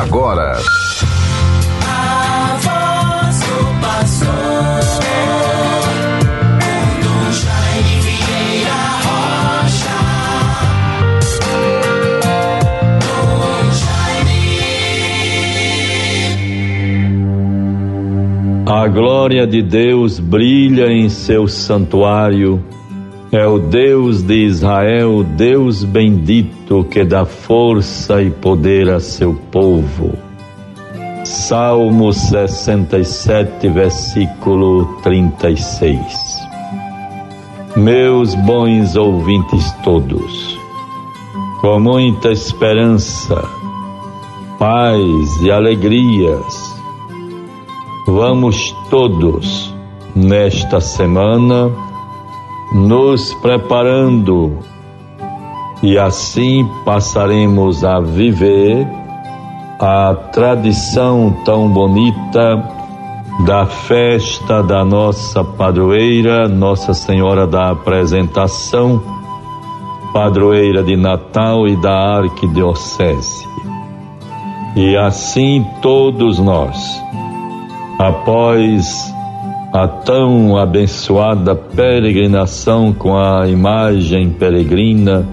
agora. A glória de Deus brilha em seu santuário. É o Deus de Israel, Deus bendito que dá força e poder a seu povo. Salmo 67, versículo 36. Meus bons ouvintes todos, com muita esperança, paz e alegrias, vamos todos nesta semana nos preparando e assim passaremos a viver a tradição tão bonita da festa da nossa padroeira, Nossa Senhora da Apresentação, padroeira de Natal e da Arquidiocese. E assim todos nós, após a tão abençoada peregrinação com a imagem peregrina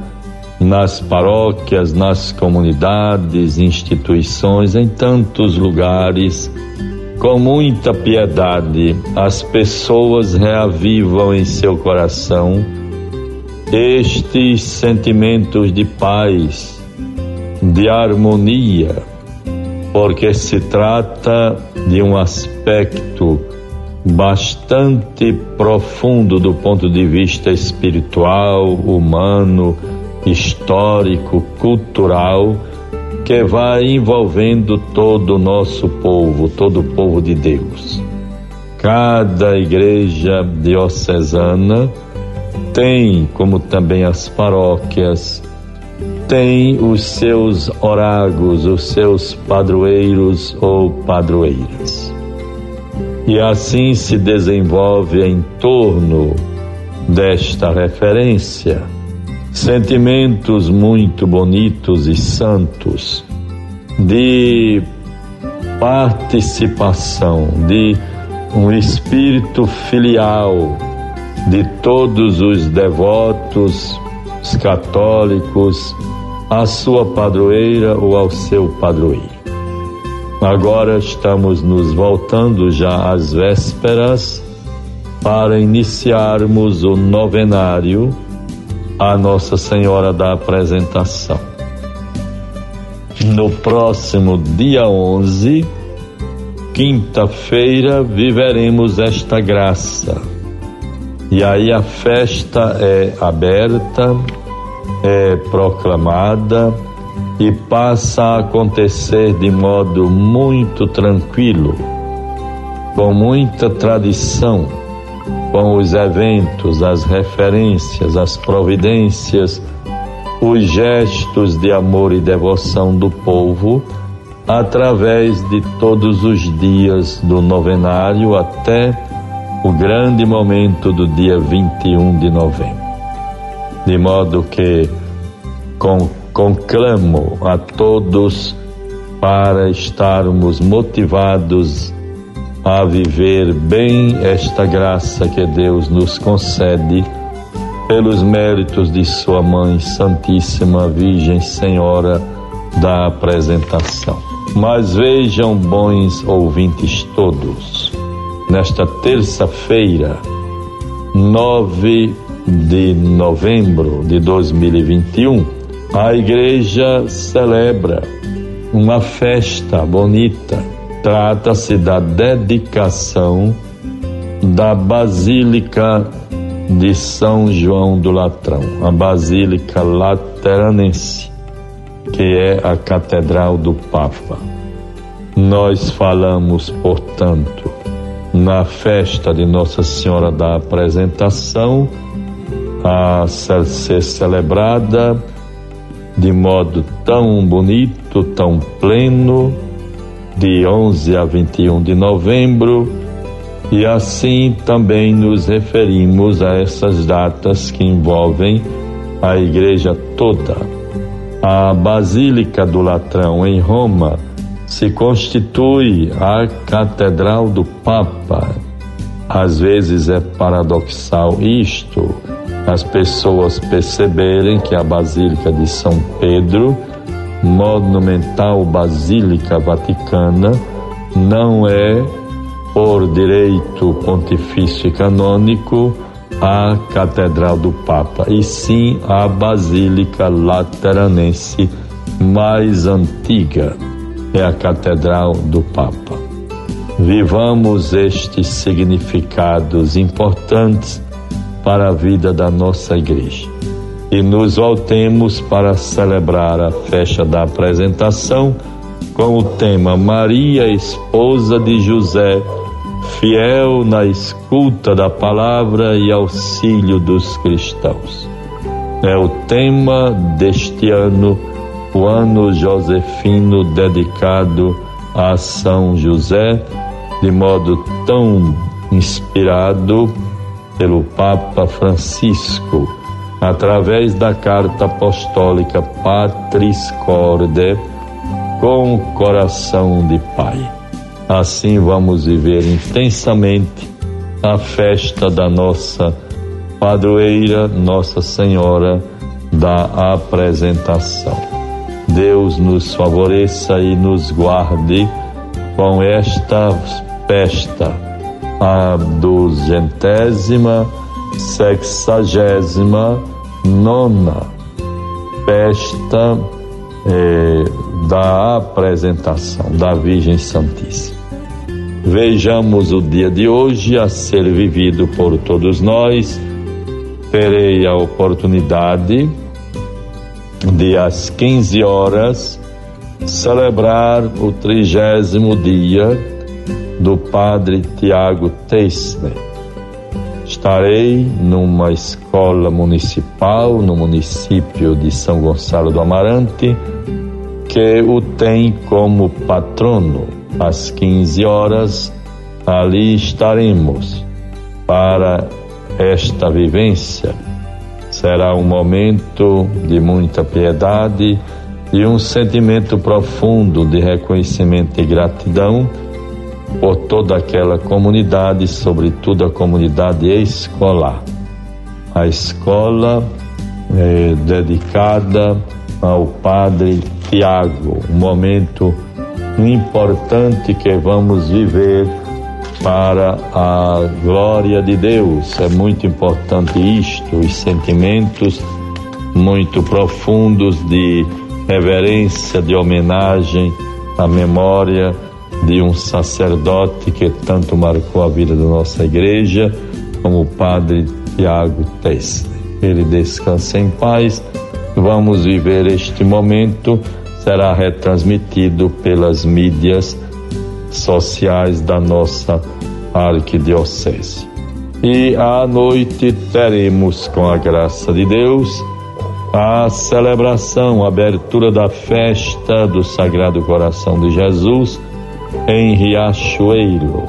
nas paróquias, nas comunidades, instituições, em tantos lugares. Com muita piedade, as pessoas reavivam em seu coração estes sentimentos de paz, de harmonia, porque se trata de um aspecto bastante profundo do ponto de vista espiritual, humano, histórico, cultural, que vai envolvendo todo o nosso povo, todo o povo de Deus. Cada igreja diocesana tem, como também as paróquias, tem os seus oragos, os seus padroeiros ou padroeiras e assim se desenvolve em torno desta referência sentimentos muito bonitos e santos de participação, de um espírito filial de todos os devotos, os católicos, à sua padroeira ou ao seu padroeiro. Agora estamos nos voltando já às vésperas para iniciarmos o novenário à Nossa Senhora da Apresentação. No próximo dia 11, quinta-feira, viveremos esta graça. E aí a festa é aberta, é proclamada e passa a acontecer de modo muito tranquilo, com muita tradição, com os eventos, as referências, as providências, os gestos de amor e devoção do povo, através de todos os dias do novenário até o grande momento do dia 21 de novembro. De modo que, com conclamo a todos para estarmos motivados a viver bem esta graça que Deus nos concede pelos méritos de Sua Mãe Santíssima Virgem Senhora da apresentação. Mas vejam, bons ouvintes todos, nesta terça-feira, 9 de novembro de 2021, a igreja celebra uma festa bonita. Trata-se da dedicação da Basílica de São João do Latrão, a Basílica Lateranense, que é a Catedral do Papa. Nós falamos, portanto, na festa de Nossa Senhora da Apresentação, a ser celebrada de modo tão bonito, tão pleno, de 11 a 21 de novembro, e assim também nos referimos a essas datas que envolvem a igreja toda. A Basílica do Latrão em Roma se constitui a Catedral do Papa. Às vezes é paradoxal isto, as pessoas perceberem que a Basílica de São Pedro, monumental Basílica Vaticana, não é, por direito pontifício canônico, a Catedral do Papa, e sim a Basílica Lateranense mais antiga, é a Catedral do Papa. Vivamos estes significados importantes para a vida da nossa igreja e nos voltemos para celebrar a festa da apresentação com o tema Maria, esposa de José, fiel na escuta da palavra e auxílio dos cristãos. É o tema deste ano, o ano josefino dedicado a São José, de modo tão inspirado pelo Papa Francisco, através da carta apostólica Patris Corde, com o coração de Pai. Assim vamos viver intensamente a festa da nossa padroeira, Nossa Senhora da Apresentação. Deus nos favoreça e nos guarde com esta festa, a duzentésima, sexagésima, nona festa eh, da apresentação da Virgem Santíssima. Vejamos o dia de hoje a ser vivido por todos nós. Terei a oportunidade de às 15 horas celebrar o trigésimo dia do Padre Tiago Teisner. Estarei numa escola municipal no município de São Gonçalo do Amarante, que o tem como patrono às 15 horas, ali estaremos para esta vivência. Será um momento de muita piedade e um sentimento profundo de reconhecimento e gratidão por toda aquela comunidade, sobretudo a comunidade escolar. A escola é dedicada ao Padre Tiago, um momento importante que vamos viver para a glória de Deus. É muito importante isto, os sentimentos muito profundos de reverência, de homenagem à memória de um sacerdote que tanto marcou a vida da nossa igreja, como o Padre Tiago Teste. Ele descansa em paz. Vamos viver este momento será retransmitido pelas mídias sociais da nossa arquidiocese. E à noite teremos, com a graça de Deus, a celebração, a abertura da festa do Sagrado Coração de Jesus em Riachuelo.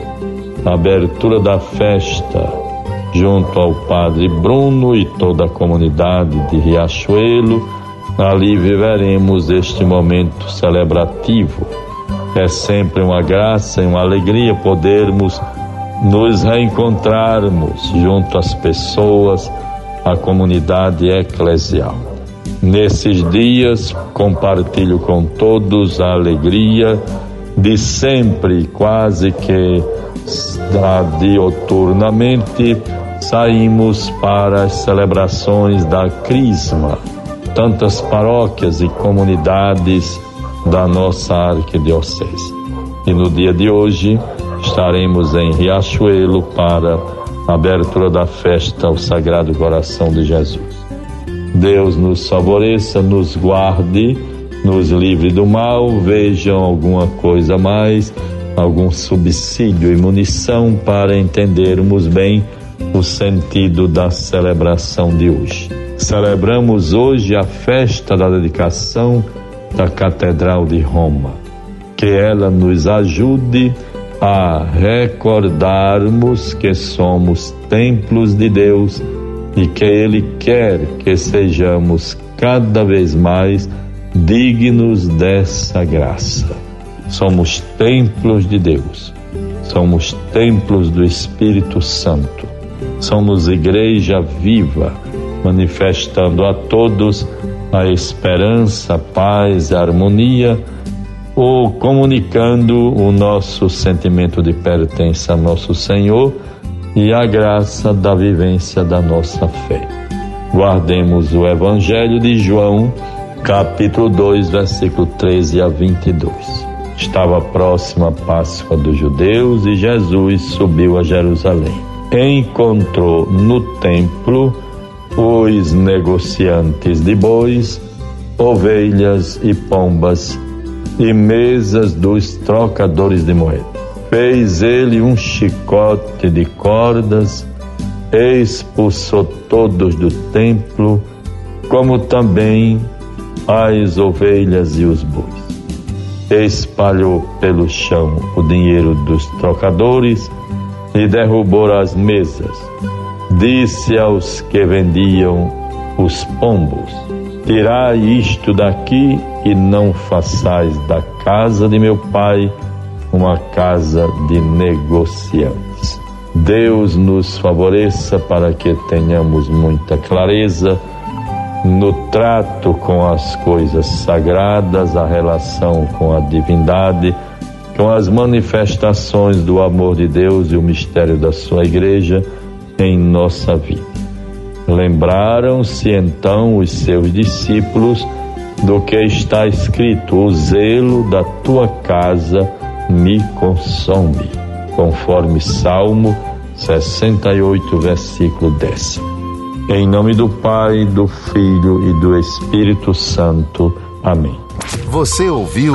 A abertura da festa junto ao Padre Bruno e toda a comunidade de Riachuelo Ali viveremos este momento celebrativo. É sempre uma graça e uma alegria podermos nos reencontrarmos junto às pessoas, à comunidade eclesial. Nesses dias, compartilho com todos a alegria de sempre, quase que dioturnamente, saímos para as celebrações da Crisma tantas paróquias e comunidades da nossa arquidiocese. E no dia de hoje estaremos em Riachuelo para a abertura da festa ao Sagrado Coração de Jesus. Deus nos favoreça, nos guarde, nos livre do mal, vejam alguma coisa mais, algum subsídio e munição para entendermos bem o sentido da celebração de hoje. Celebramos hoje a festa da dedicação da Catedral de Roma. Que ela nos ajude a recordarmos que somos templos de Deus e que Ele quer que sejamos cada vez mais dignos dessa graça. Somos templos de Deus, somos templos do Espírito Santo, somos igreja viva, manifestando a todos a esperança, a paz, a harmonia, ou comunicando o nosso sentimento de pertença a nosso Senhor e a graça da vivência da nossa fé. Guardemos o Evangelho de João, capítulo 2, versículo 13 a 22. Estava próxima a Páscoa dos judeus e Jesus subiu a Jerusalém. Encontrou no templo os negociantes de bois, ovelhas e pombas e mesas dos trocadores de moedas. Fez ele um chicote de cordas expulsou todos do templo, como também as ovelhas e os bois. Espalhou pelo chão o dinheiro dos trocadores e derrubou as mesas. Disse aos que vendiam os pombos: Tirai isto daqui e não façais da casa de meu pai uma casa de negociantes. Deus nos favoreça para que tenhamos muita clareza no trato com as coisas sagradas, a relação com a divindade, com as manifestações do amor de Deus e o mistério da sua igreja em nossa vida. Lembraram-se então os seus discípulos do que está escrito: O zelo da tua casa me consome conforme Salmo 68, versículo 10. Em nome do Pai, do Filho e do Espírito Santo. Amém. Você ouviu